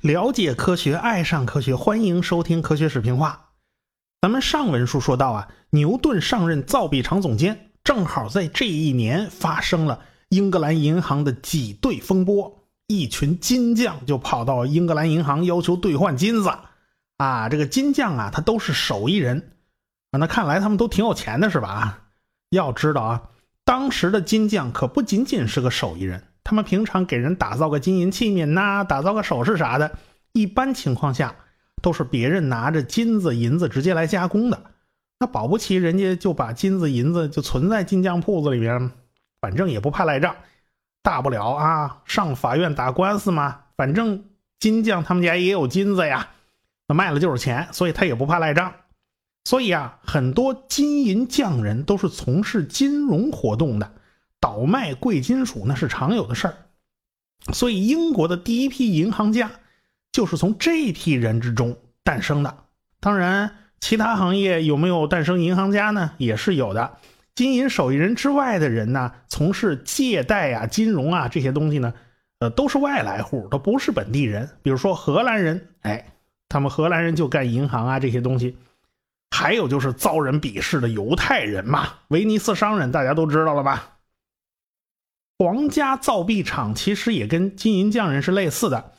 了解科学，爱上科学，欢迎收听《科学视频化》。咱们上文书说到啊，牛顿上任造币厂总监，正好在这一年发生了英格兰银行的挤兑风波，一群金匠就跑到英格兰银行要求兑换金子。啊，这个金匠啊，他都是手艺人啊，那看来他们都挺有钱的，是吧？啊，要知道啊，当时的金匠可不仅仅是个手艺人。他们平常给人打造个金银器皿呐，打造个首饰啥的，一般情况下都是别人拿着金子银子直接来加工的。那保不齐人家就把金子银子就存在金匠铺子里边，反正也不怕赖账，大不了啊上法院打官司嘛。反正金匠他们家也有金子呀，那卖了就是钱，所以他也不怕赖账。所以啊，很多金银匠人都是从事金融活动的。倒卖贵金属那是常有的事儿，所以英国的第一批银行家就是从这批人之中诞生的。当然，其他行业有没有诞生银行家呢？也是有的。金银手艺人之外的人呢，从事借贷啊、金融啊这些东西呢，呃，都是外来户，都不是本地人。比如说荷兰人，哎，他们荷兰人就干银行啊这些东西。还有就是遭人鄙视的犹太人嘛，威尼斯商人，大家都知道了吧？皇家造币厂其实也跟金银匠人是类似的，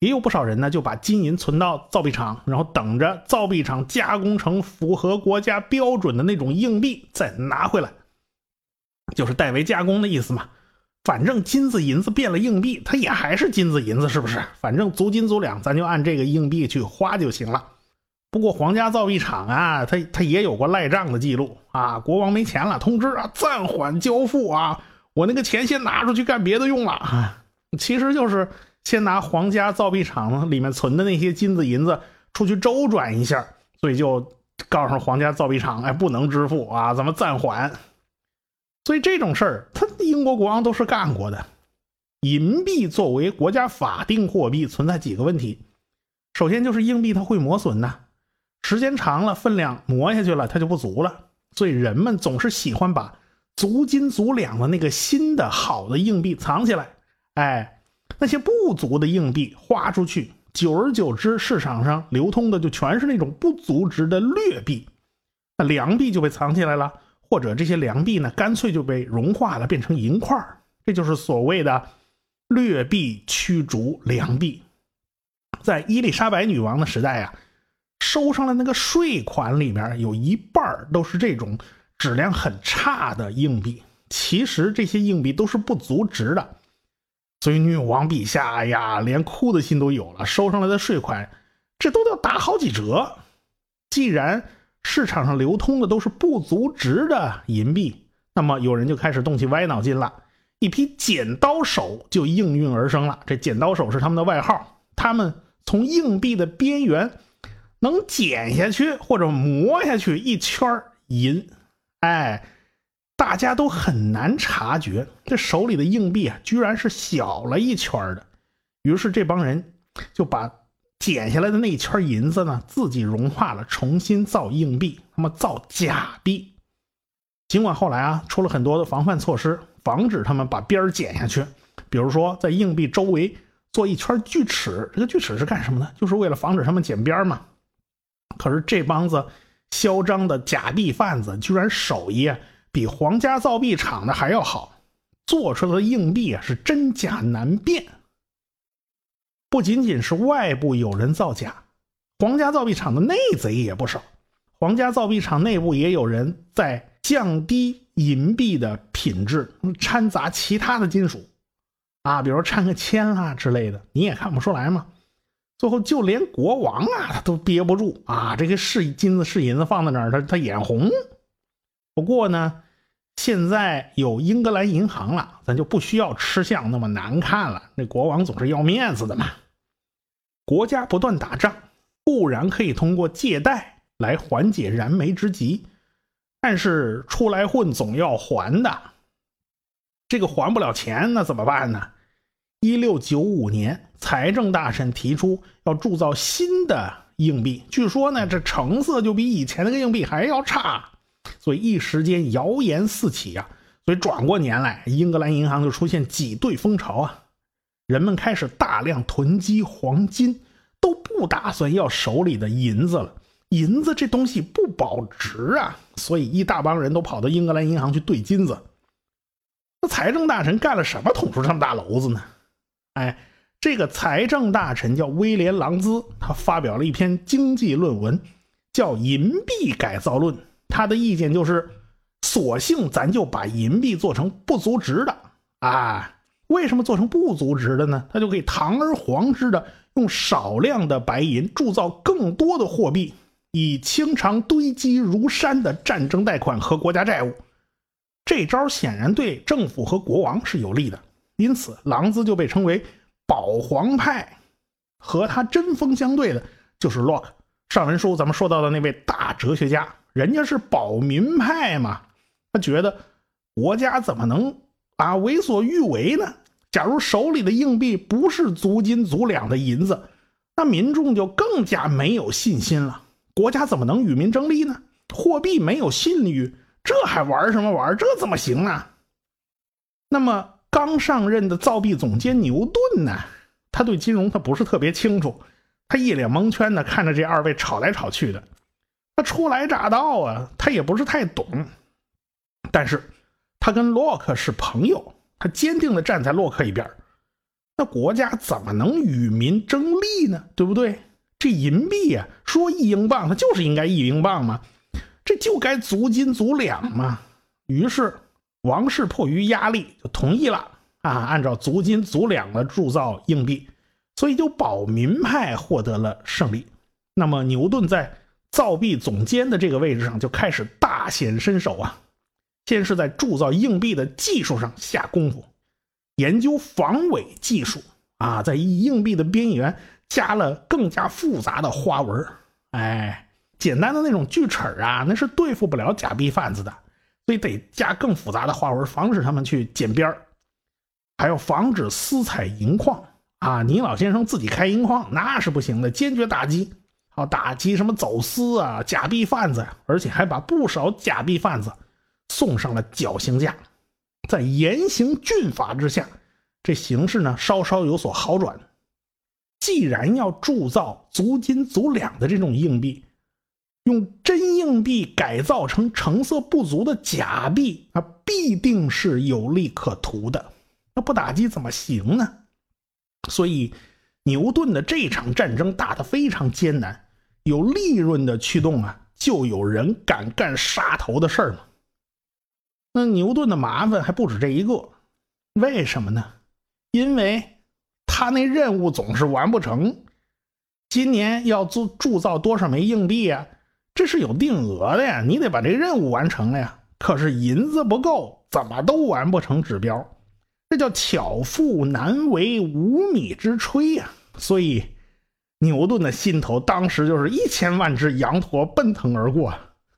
也有不少人呢就把金银存到造币厂，然后等着造币厂加工成符合国家标准的那种硬币再拿回来，就是代为加工的意思嘛。反正金子银子变了硬币，它也还是金子银子，是不是？反正足斤足两，咱就按这个硬币去花就行了。不过皇家造币厂啊，它它也有过赖账的记录啊，国王没钱了，通知啊暂缓交付啊。我那个钱先拿出去干别的用了啊，其实就是先拿皇家造币厂里面存的那些金子银子出去周转一下，所以就告诉皇家造币厂，哎，不能支付啊，咱们暂缓。所以这种事儿，他英国国王都是干过的。银币作为国家法定货币，存在几个问题。首先就是硬币它会磨损呐，时间长了分量磨下去了，它就不足了，所以人们总是喜欢把。足斤足两的那个新的好的硬币藏起来，哎，那些不足的硬币花出去，久而久之，市场上流通的就全是那种不足值的劣币，那良币就被藏起来了，或者这些良币呢，干脆就被融化了，变成银块这就是所谓的劣币驱逐良币。在伊丽莎白女王的时代啊，收上来那个税款里面有一半都是这种。质量很差的硬币，其实这些硬币都是不足值的，所以女王陛下呀，连哭的心都有了。收上来的税款，这都要打好几折。既然市场上流通的都是不足值的银币，那么有人就开始动起歪脑筋了。一批剪刀手就应运而生了。这剪刀手是他们的外号，他们从硬币的边缘能剪下去或者磨下去一圈银。哎，大家都很难察觉，这手里的硬币啊，居然是小了一圈的。于是这帮人就把剪下来的那一圈银子呢，自己融化了，重新造硬币，那么造假币。尽管后来啊，出了很多的防范措施，防止他们把边儿剪下去，比如说在硬币周围做一圈锯齿。这个锯齿是干什么呢？就是为了防止他们剪边儿嘛。可是这帮子。嚣张的假币贩子居然手艺比皇家造币厂的还要好，做出来的硬币啊是真假难辨。不仅仅是外部有人造假，皇家造币厂的内贼也不少。皇家造币厂内部也有人在降低银币的品质，掺杂其他的金属，啊，比如掺个铅啊之类的，你也看不出来吗？最后，就连国王啊，他都憋不住啊！这个是金子是银子放在那儿，他他眼红。不过呢，现在有英格兰银行了，咱就不需要吃相那么难看了。那国王总是要面子的嘛。国家不断打仗，固然可以通过借贷来缓解燃眉之急，但是出来混总要还的。这个还不了钱，那怎么办呢？一六九五年，财政大臣提出要铸造新的硬币。据说呢，这成色就比以前那个硬币还要差，所以一时间谣言四起啊。所以转过年来，英格兰银行就出现挤兑风潮啊，人们开始大量囤积黄金，都不打算要手里的银子了。银子这东西不保值啊，所以一大帮人都跑到英格兰银行去兑金子。那财政大臣干了什么，捅出这么大娄子呢？哎，这个财政大臣叫威廉·朗兹，他发表了一篇经济论文，叫《银币改造论》。他的意见就是。索性咱就把银币做成不足值的啊？为什么做成不足值的呢？他就可以堂而皇之的用少量的白银铸造更多的货币，以清偿堆积如山的战争贷款和国家债务。这招显然对政府和国王是有利的，因此朗兹就被称为保皇派。和他针锋相对的就是洛克。上文书咱们说到的那位大哲学家，人家是保民派嘛。他觉得国家怎么能啊为所欲为呢？假如手里的硬币不是足斤足两的银子，那民众就更加没有信心了。国家怎么能与民争利呢？货币没有信誉，这还玩什么玩？这怎么行啊？那么刚上任的造币总监牛顿呢？他对金融他不是特别清楚，他一脸蒙圈的看着这二位吵来吵去的。他初来乍到啊，他也不是太懂。但是，他跟洛克是朋友，他坚定的站在洛克一边。那国家怎么能与民争利呢？对不对？这银币呀，说一英镑，它就是应该一英镑嘛，这就该足斤足两嘛。于是，王室迫于压力就同意了啊，按照足斤足两的铸造硬币，所以就保民派获得了胜利。那么，牛顿在造币总监的这个位置上就开始大显身手啊。先是在铸造硬币的技术上下功夫，研究防伪技术啊，在硬币的边缘加了更加复杂的花纹。哎，简单的那种锯齿啊，那是对付不了假币贩子的，所以得加更复杂的花纹，防止他们去剪边儿还要防止私采银矿啊，倪老先生自己开银矿那是不行的，坚决打击。好，打击什么走私啊、假币贩子，而且还把不少假币贩子。送上了绞刑架，在严刑峻法之下，这形势呢稍稍有所好转。既然要铸造足斤足两的这种硬币，用真硬币改造成成色不足的假币，那必定是有利可图的。那不打击怎么行呢？所以，牛顿的这场战争打得非常艰难。有利润的驱动啊，就有人敢干杀头的事儿嘛。那牛顿的麻烦还不止这一个，为什么呢？因为他那任务总是完不成。今年要铸铸造多少枚硬币啊？这是有定额的呀，你得把这任务完成了呀。可是银子不够，怎么都完不成指标，这叫巧妇难为无米之炊呀。所以，牛顿的心头当时就是一千万只羊驼奔腾而过。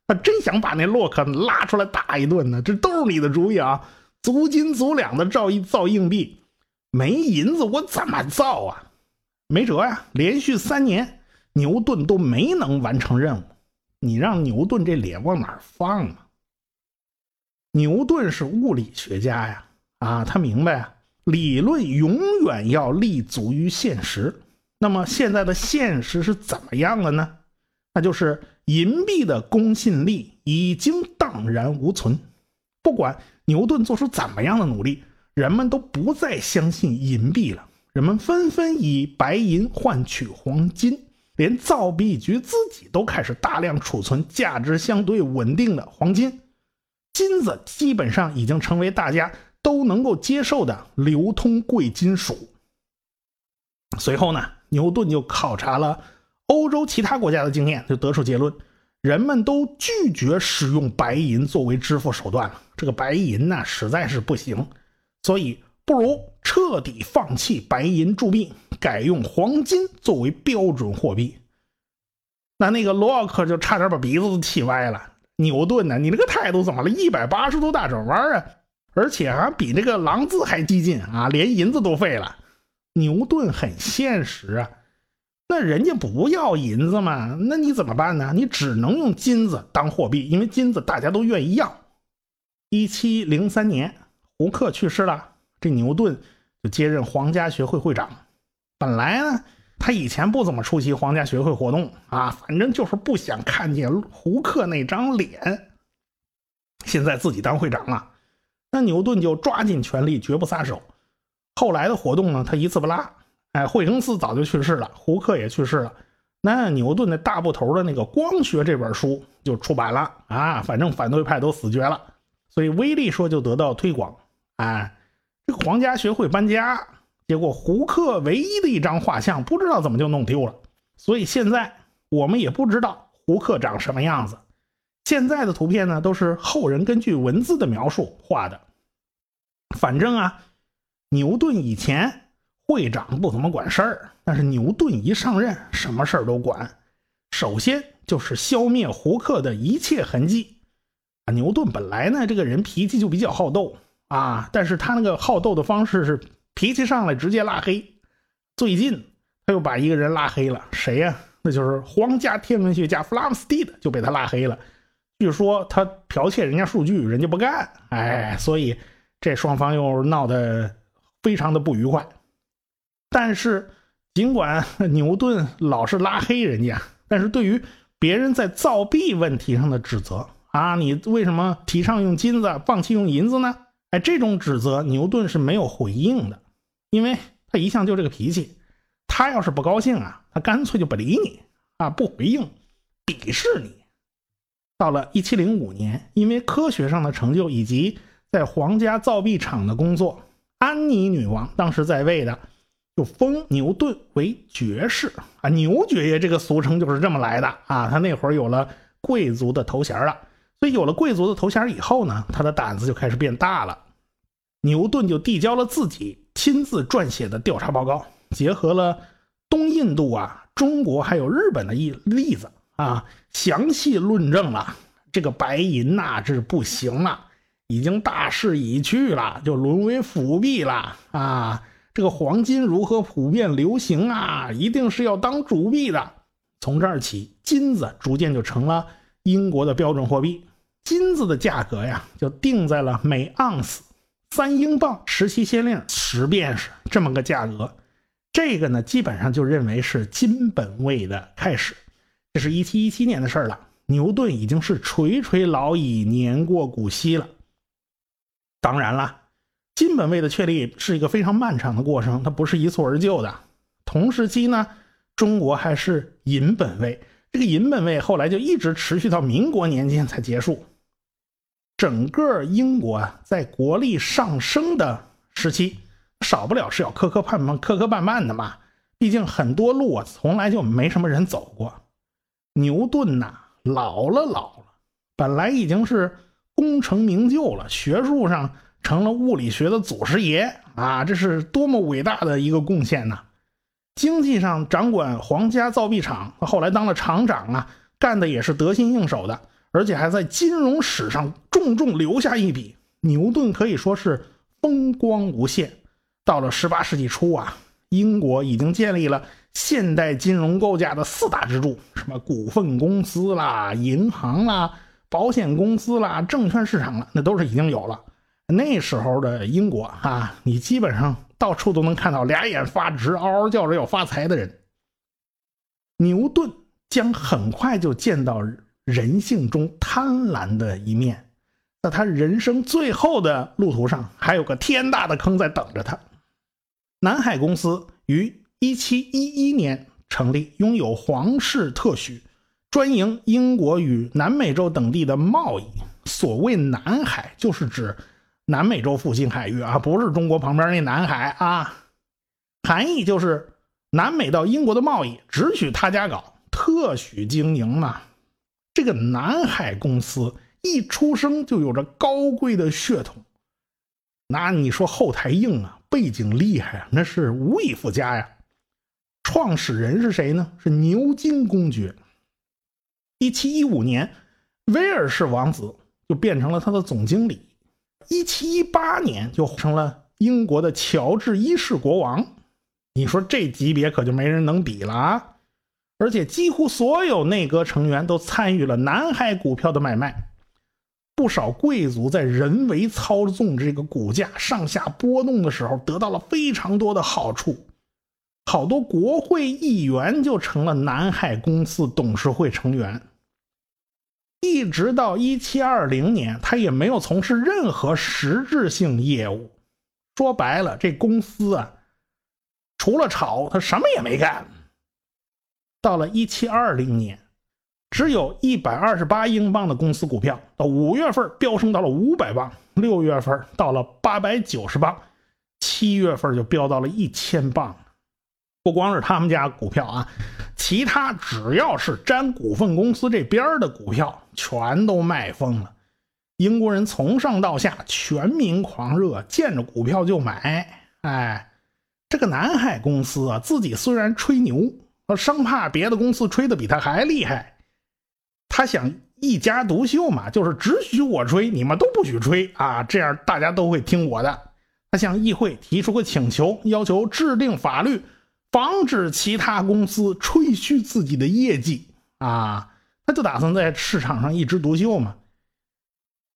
他真想把那洛克拉出来打一顿呢，这都是你的主意啊！足斤足两的造一造硬币，没银子我怎么造啊？没辙呀！连续三年，牛顿都没能完成任务，你让牛顿这脸往哪放啊？牛顿是物理学家呀，啊，他明白啊理论永远要立足于现实。那么现在的现实是怎么样了呢？那就是银币的公信力已经荡然无存。不管牛顿做出怎么样的努力，人们都不再相信银币了。人们纷纷以白银换取黄金，连造币局自己都开始大量储存价值相对稳定的黄金。金子基本上已经成为大家都能够接受的流通贵金属。随后呢，牛顿就考察了。欧洲其他国家的经验就得出结论：人们都拒绝使用白银作为支付手段了。这个白银呢，实在是不行，所以不如彻底放弃白银铸币，改用黄金作为标准货币。那那个洛克就差点把鼻子都气歪了。牛顿呢，你这个态度怎么了？一百八十度大转弯啊！而且还比这个狼子还激进啊，连银子都废了。牛顿很现实啊。那人家不要银子嘛？那你怎么办呢？你只能用金子当货币，因为金子大家都愿意要。一七零三年，胡克去世了，这牛顿就接任皇家学会会长。本来呢，他以前不怎么出席皇家学会活动啊，反正就是不想看见胡克那张脸。现在自己当会长了，那牛顿就抓紧权力，绝不撒手。后来的活动呢，他一次不落。哎，惠更斯早就去世了，胡克也去世了。那牛顿那大部头的那个《光学》这本书就出版了啊，反正反对派都死绝了，所以威力说就得到推广。哎，这个皇家学会搬家，结果胡克唯一的一张画像不知道怎么就弄丢了，所以现在我们也不知道胡克长什么样子。现在的图片呢，都是后人根据文字的描述画的。反正啊。牛顿以前会长不怎么管事儿，但是牛顿一上任，什么事儿都管。首先就是消灭胡克的一切痕迹。啊，牛顿本来呢这个人脾气就比较好斗啊，但是他那个好斗的方式是脾气上来直接拉黑。最近他又把一个人拉黑了，谁呀？那就是皇家天文学家弗拉姆斯蒂的就被他拉黑了。据说他剽窃人家数据，人家不干。哎，所以这双方又闹得。非常的不愉快，但是尽管 牛顿老是拉黑人家，但是对于别人在造币问题上的指责啊，你为什么提倡用金子，放弃用银子呢？哎，这种指责牛顿是没有回应的，因为他一向就这个脾气，他要是不高兴啊，他干脆就不理你啊，不回应，鄙视你。到了一七零五年，因为科学上的成就以及在皇家造币厂的工作。安妮女王当时在位的，就封牛顿为爵士啊，牛爵爷这个俗称就是这么来的啊。他那会儿有了贵族的头衔了，所以有了贵族的头衔以后呢，他的胆子就开始变大了。牛顿就递交了自己亲自撰写的调查报告，结合了东印度啊、中国还有日本的一例子啊，详细论证了这个白银呐，这是不行了。已经大势已去了，就沦为辅币了啊！这个黄金如何普遍流行啊？一定是要当主币的。从这儿起，金子逐渐就成了英国的标准货币。金子的价格呀，就定在了每盎司三英镑十七先令十便士这么个价格。这个呢，基本上就认为是金本位的开始。这是一七一七年的事了。牛顿已经是垂垂老矣，年过古稀了。当然了，金本位的确立是一个非常漫长的过程，它不是一蹴而就的。同时期呢，中国还是银本位，这个银本位后来就一直持续到民国年间才结束。整个英国啊在国力上升的时期，少不了是要磕磕绊绊、磕磕绊绊的嘛。毕竟很多路啊，从来就没什么人走过。牛顿呐，老了老了，本来已经是。功成名就了，学术上成了物理学的祖师爷啊！这是多么伟大的一个贡献呐！经济上掌管皇家造币厂，后来当了厂长啊，干的也是得心应手的，而且还在金融史上重重留下一笔。牛顿可以说是风光无限。到了十八世纪初啊，英国已经建立了现代金融构架的四大支柱，什么股份公司啦、银行啦。保险公司啦，证券市场了，那都是已经有了。那时候的英国啊，你基本上到处都能看到俩眼发直、嗷嗷叫着要发财的人。牛顿将很快就见到人性中贪婪的一面，在他人生最后的路途上，还有个天大的坑在等着他。南海公司于一七一一年成立，拥有皇室特许。专营英国与南美洲等地的贸易。所谓南海，就是指南美洲附近海域啊，不是中国旁边那南海啊。含义就是南美到英国的贸易只许他家搞，特许经营嘛。这个南海公司一出生就有着高贵的血统，那你说后台硬啊，背景厉害啊，那是无以复加呀。创始人是谁呢？是牛津公爵。一七一五年，威尔士王子就变成了他的总经理。一七一八年就成了英国的乔治一世国王。你说这级别可就没人能比了啊！而且几乎所有内阁成员都参与了南海股票的买卖。不少贵族在人为操纵这个股价上下波动的时候，得到了非常多的好处。好多国会议员就成了南海公司董事会成员。一直到一七二零年，他也没有从事任何实质性业务。说白了，这公司啊，除了炒，他什么也没干。到了一七二零年，只有一百二十八英镑的公司股票，到五月份飙升到了五百磅，六月份到了八百九十磅，七月份就飙到了一千磅。不光是他们家股票啊，其他只要是沾股份公司这边的股票，全都卖疯了。英国人从上到下全民狂热，见着股票就买。哎，这个南海公司啊，自己虽然吹牛，生怕别的公司吹的比他还厉害，他想一家独秀嘛，就是只许我吹，你们都不许吹啊，这样大家都会听我的。他向议会提出个请求，要求制定法律。防止其他公司吹嘘自己的业绩啊，他就打算在市场上一枝独秀嘛。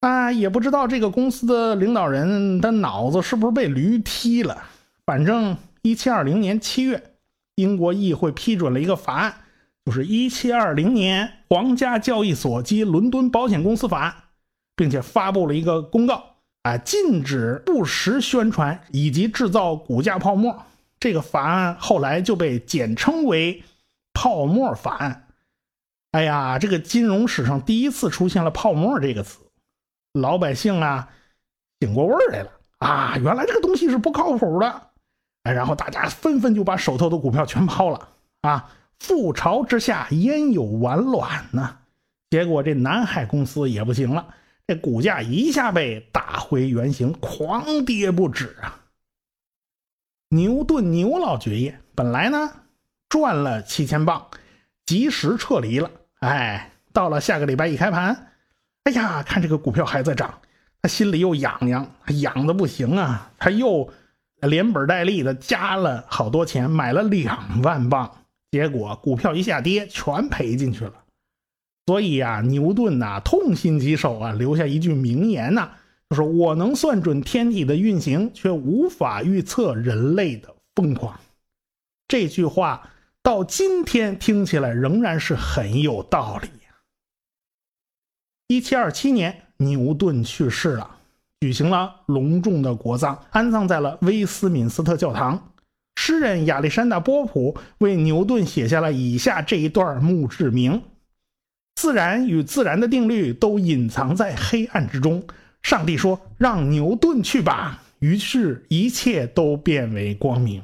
啊，也不知道这个公司的领导人的脑子是不是被驴踢了。反正一七二零年七月，英国议会批准了一个法案，就是一七二零年皇家交易所及伦敦保险公司法，并且发布了一个公告，啊，禁止不实宣传以及制造股价泡沫。这个法案后来就被简称为“泡沫法案”。哎呀，这个金融史上第一次出现了“泡沫”这个词，老百姓啊醒过味儿来了啊！原来这个东西是不靠谱的。哎，然后大家纷纷就把手头的股票全抛了啊！覆巢之下焉有完卵呢？结果这南海公司也不行了，这股价一下被打回原形，狂跌不止啊！牛顿牛老爵爷本来呢赚了七千镑，及时撤离了。哎，到了下个礼拜一开盘，哎呀，看这个股票还在涨，他心里又痒痒，痒的不行啊！他又连本带利的加了好多钱，买了两万镑。结果股票一下跌，全赔进去了。所以啊，牛顿呐痛心疾首啊，留下一句名言呐。就是我能算准天体的运行，却无法预测人类的疯狂。这句话到今天听起来仍然是很有道理。一七二七年，牛顿去世了，举行了隆重的国葬，安葬在了威斯敏斯特教堂。诗人亚历山大·波普为牛顿写下了以下这一段墓志铭：“自然与自然的定律都隐藏在黑暗之中。”上帝说：“让牛顿去吧。”于是，一切都变为光明。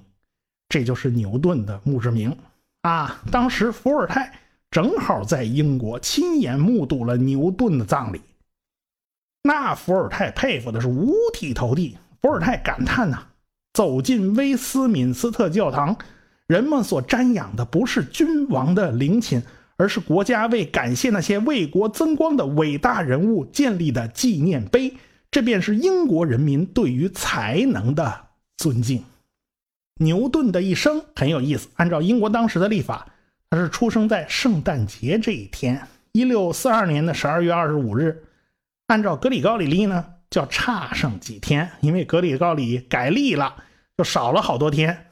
这就是牛顿的墓志铭啊！当时伏尔泰正好在英国，亲眼目睹了牛顿的葬礼。那伏尔泰佩服的是五体投地。伏尔泰感叹呐：“走进威斯敏斯特教堂，人们所瞻仰的不是君王的陵寝。”而是国家为感谢那些为国增光的伟大人物建立的纪念碑，这便是英国人民对于才能的尊敬。牛顿的一生很有意思，按照英国当时的历法，他是出生在圣诞节这一天，一六四二年的十二月二十五日。按照格里高里历呢，叫差上几天，因为格里高里改历了，就少了好多天。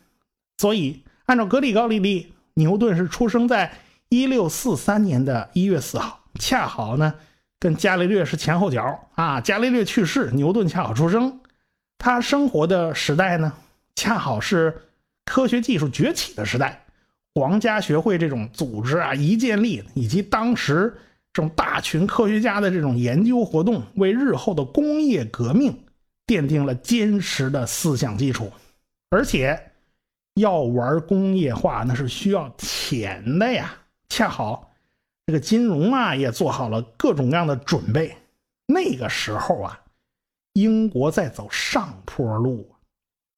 所以按照格里高利历，牛顿是出生在。一六四三年的一月四号，恰好呢跟伽利略是前后脚啊。伽利略去世，牛顿恰好出生。他生活的时代呢，恰好是科学技术崛起的时代，皇家学会这种组织啊一建立，以及当时这种大群科学家的这种研究活动，为日后的工业革命奠定了坚实的思想基础。而且要玩工业化，那是需要钱的呀。恰好，这个金融啊也做好了各种各样的准备。那个时候啊，英国在走上坡路，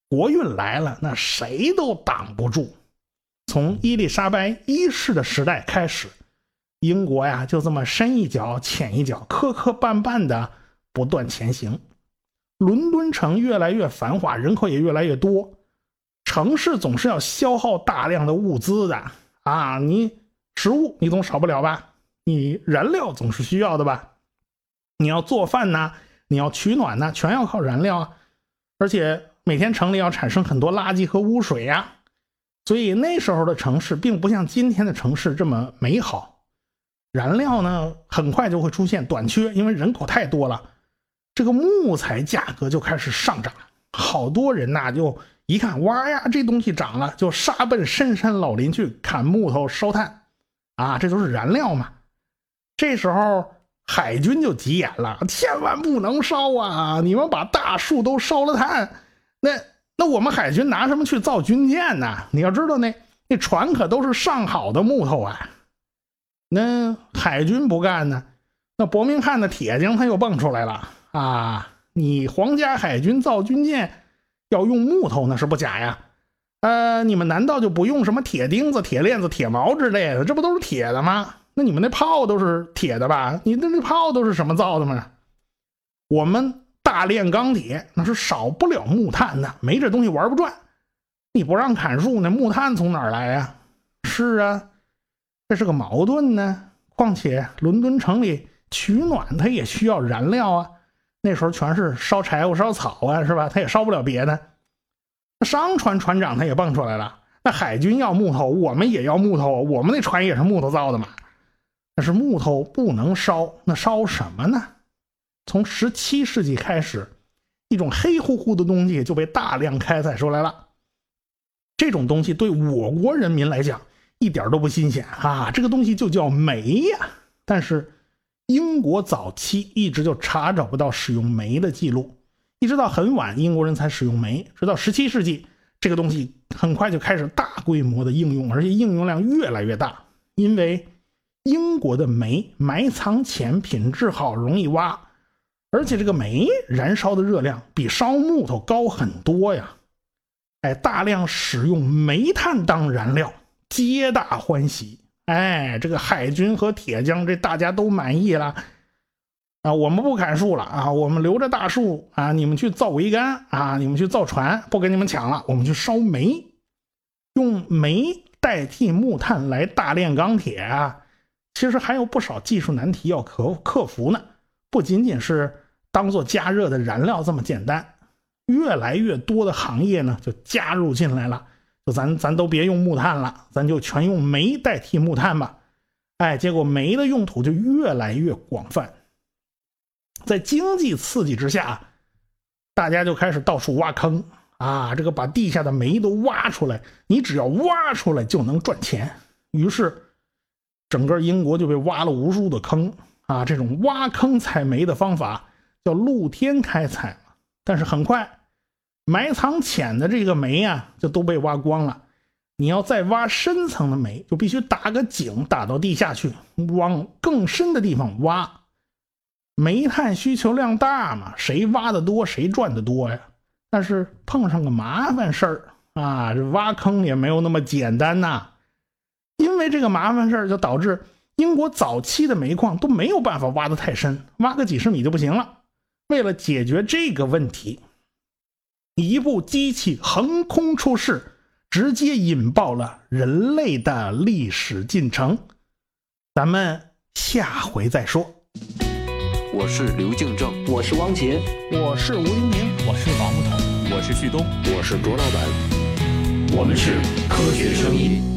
国运来了，那谁都挡不住。从伊丽莎白一世的时代开始，英国呀就这么深一脚浅一脚，磕磕绊绊的不断前行。伦敦城越来越繁华，人口也越来越多，城市总是要消耗大量的物资的啊，你。食物你总少不了吧？你燃料总是需要的吧？你要做饭呐，你要取暖呐，全要靠燃料啊。而且每天城里要产生很多垃圾和污水呀，所以那时候的城市并不像今天的城市这么美好。燃料呢，很快就会出现短缺，因为人口太多了，这个木材价格就开始上涨。好多人呐，就一看哇呀，这东西涨了，就杀奔深山老林去砍木头烧炭，啊，这都是燃料嘛。这时候海军就急眼了，千万不能烧啊！你们把大树都烧了炭，那那我们海军拿什么去造军舰呢？你要知道，那那船可都是上好的木头啊。那海军不干呢，那伯明翰的铁匠他又蹦出来了啊！你皇家海军造军舰要用木头，那是不假呀。呃，你们难道就不用什么铁钉子、铁链子、铁锚之类的？这不都是铁的吗？那你们那炮都是铁的吧？你那那炮都是什么造的吗？我们大炼钢铁那是少不了木炭的，没这东西玩不转。你不让砍树，那木炭从哪来呀？是啊。这是个矛盾呢。况且伦敦城里取暖，它也需要燃料啊。那时候全是烧柴火、烧草啊，是吧？它也烧不了别的。商船船长他也蹦出来了。那海军要木头，我们也要木头。我们那船也是木头造的嘛。但是木头不能烧，那烧什么呢？从十七世纪开始，一种黑乎乎的东西就被大量开采出来了。这种东西对我国人民来讲。一点都不新鲜啊！这个东西就叫煤呀。但是英国早期一直就查找不到使用煤的记录，一直到很晚英国人才使用煤。直到十七世纪，这个东西很快就开始大规模的应用，而且应用量越来越大。因为英国的煤埋藏浅，品质好，容易挖，而且这个煤燃烧的热量比烧木头高很多呀。哎，大量使用煤炭当燃料。皆大欢喜，哎，这个海军和铁匠，这大家都满意了啊！我们不砍树了啊，我们留着大树啊，你们去造桅杆啊，你们去造船，不跟你们抢了，我们去烧煤，用煤代替木炭来大炼钢铁啊！其实还有不少技术难题要克克服呢，不仅仅是当做加热的燃料这么简单，越来越多的行业呢就加入进来了。就咱咱都别用木炭了，咱就全用煤代替木炭吧。哎，结果煤的用途就越来越广泛，在经济刺激之下，大家就开始到处挖坑啊，这个把地下的煤都挖出来，你只要挖出来就能赚钱。于是，整个英国就被挖了无数的坑啊。这种挖坑采煤的方法叫露天开采，但是很快。埋藏浅的这个煤啊，就都被挖光了。你要再挖深层的煤，就必须打个井，打到地下去，往更深的地方挖。煤炭需求量大嘛，谁挖的多，谁赚的多呀。但是碰上个麻烦事儿啊，这挖坑也没有那么简单呐。因为这个麻烦事儿，就导致英国早期的煤矿都没有办法挖得太深，挖个几十米就不行了。为了解决这个问题。一部机器横空出世，直接引爆了人类的历史进程。咱们下回再说。我是刘敬正，我是汪杰，我是吴英明，我是王木头，我是旭东，我是卓老板，我们是科学声音。